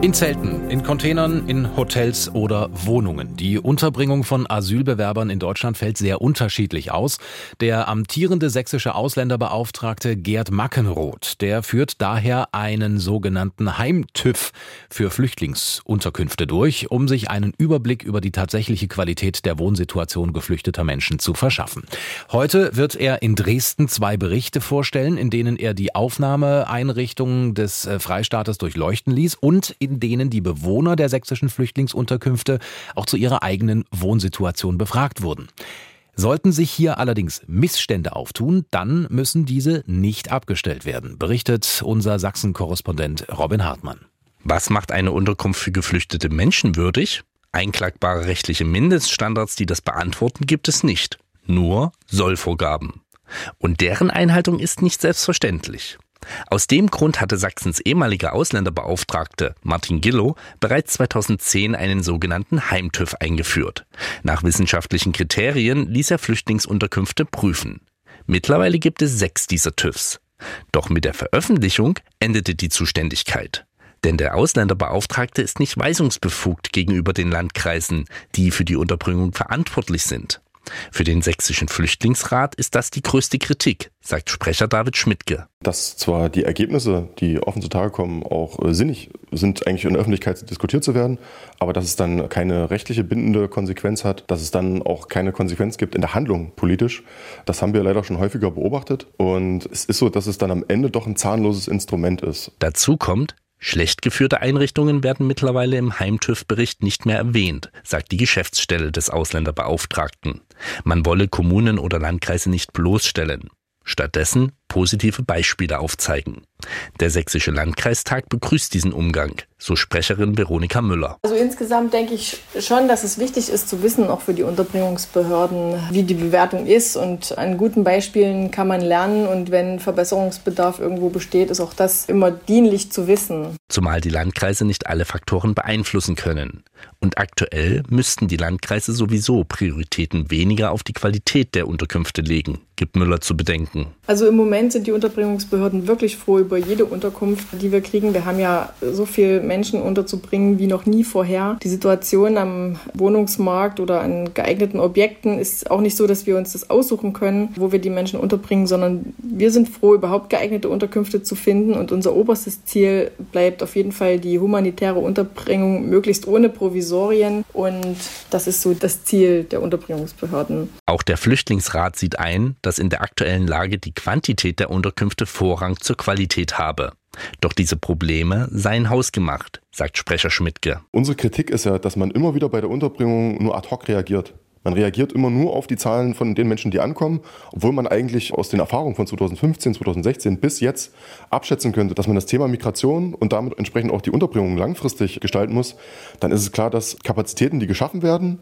In Zelten, in Containern, in Hotels oder Wohnungen. Die Unterbringung von Asylbewerbern in Deutschland fällt sehr unterschiedlich aus. Der amtierende sächsische Ausländerbeauftragte Gerd Mackenroth, der führt daher einen sogenannten Heimtüv für Flüchtlingsunterkünfte durch, um sich einen Überblick über die tatsächliche Qualität der Wohnsituation geflüchteter Menschen zu verschaffen. Heute wird er in Dresden zwei Berichte vorstellen, in denen er die Aufnahmeeinrichtungen des äh, Freistaates durchleuchten ließ und denen die Bewohner der sächsischen Flüchtlingsunterkünfte auch zu ihrer eigenen Wohnsituation befragt wurden. Sollten sich hier allerdings Missstände auftun, dann müssen diese nicht abgestellt werden, berichtet unser Sachsen-Korrespondent Robin Hartmann. Was macht eine Unterkunft für geflüchtete Menschen würdig? Einklagbare rechtliche Mindeststandards, die das beantworten, gibt es nicht. Nur Sollvorgaben. Und deren Einhaltung ist nicht selbstverständlich. Aus dem Grund hatte Sachsens ehemaliger Ausländerbeauftragte Martin Gillow bereits 2010 einen sogenannten Heimtüv eingeführt. Nach wissenschaftlichen Kriterien ließ er Flüchtlingsunterkünfte prüfen. Mittlerweile gibt es sechs dieser TÜVs. Doch mit der Veröffentlichung endete die Zuständigkeit. Denn der Ausländerbeauftragte ist nicht weisungsbefugt gegenüber den Landkreisen, die für die Unterbringung verantwortlich sind. Für den sächsischen Flüchtlingsrat ist das die größte Kritik, sagt Sprecher David Schmidtke. Dass zwar die Ergebnisse, die offen zutage kommen, auch äh, sinnig sind, eigentlich in der Öffentlichkeit diskutiert zu werden, aber dass es dann keine rechtliche bindende Konsequenz hat, dass es dann auch keine Konsequenz gibt in der Handlung politisch, das haben wir leider schon häufiger beobachtet. Und es ist so, dass es dann am Ende doch ein zahnloses Instrument ist. Dazu kommt, Schlecht geführte Einrichtungen werden mittlerweile im Heimtüv-Bericht nicht mehr erwähnt, sagt die Geschäftsstelle des Ausländerbeauftragten. Man wolle Kommunen oder Landkreise nicht bloßstellen. Stattdessen positive Beispiele aufzeigen. Der Sächsische Landkreistag begrüßt diesen Umgang, so Sprecherin Veronika Müller. Also insgesamt denke ich schon, dass es wichtig ist zu wissen, auch für die Unterbringungsbehörden, wie die Bewertung ist. Und an guten Beispielen kann man lernen. Und wenn Verbesserungsbedarf irgendwo besteht, ist auch das immer dienlich zu wissen. Zumal die Landkreise nicht alle Faktoren beeinflussen können. Und aktuell müssten die Landkreise sowieso Prioritäten weniger auf die Qualität der Unterkünfte legen, gibt Müller zu bedenken. Also im Moment sind die Unterbringungsbehörden wirklich froh über jede Unterkunft, die wir kriegen. Wir haben ja so viele Menschen unterzubringen wie noch nie vorher. Die Situation am Wohnungsmarkt oder an geeigneten Objekten ist auch nicht so, dass wir uns das aussuchen können, wo wir die Menschen unterbringen, sondern wir sind froh, überhaupt geeignete Unterkünfte zu finden. Und unser oberstes Ziel bleibt auf jeden Fall die humanitäre Unterbringung, möglichst ohne Provisorien. Und das ist so das Ziel der Unterbringungsbehörden. Auch der Flüchtlingsrat sieht ein, dass in der aktuellen Lage die Quantität der Unterkünfte Vorrang zur Qualität habe. Doch diese Probleme seien hausgemacht, sagt Sprecher Schmidtke. Unsere Kritik ist ja, dass man immer wieder bei der Unterbringung nur ad hoc reagiert. Man reagiert immer nur auf die Zahlen von den Menschen, die ankommen, obwohl man eigentlich aus den Erfahrungen von 2015, 2016 bis jetzt abschätzen könnte, dass man das Thema Migration und damit entsprechend auch die Unterbringung langfristig gestalten muss. Dann ist es klar, dass Kapazitäten, die geschaffen werden,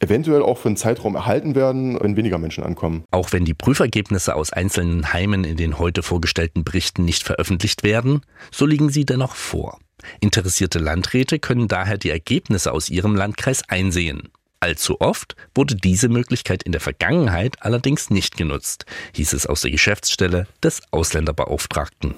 eventuell auch für einen Zeitraum erhalten werden, wenn weniger Menschen ankommen. Auch wenn die Prüfergebnisse aus einzelnen Heimen in den heute vorgestellten Berichten nicht veröffentlicht werden, so liegen sie dennoch vor. Interessierte Landräte können daher die Ergebnisse aus ihrem Landkreis einsehen. Allzu oft wurde diese Möglichkeit in der Vergangenheit allerdings nicht genutzt, hieß es aus der Geschäftsstelle des Ausländerbeauftragten.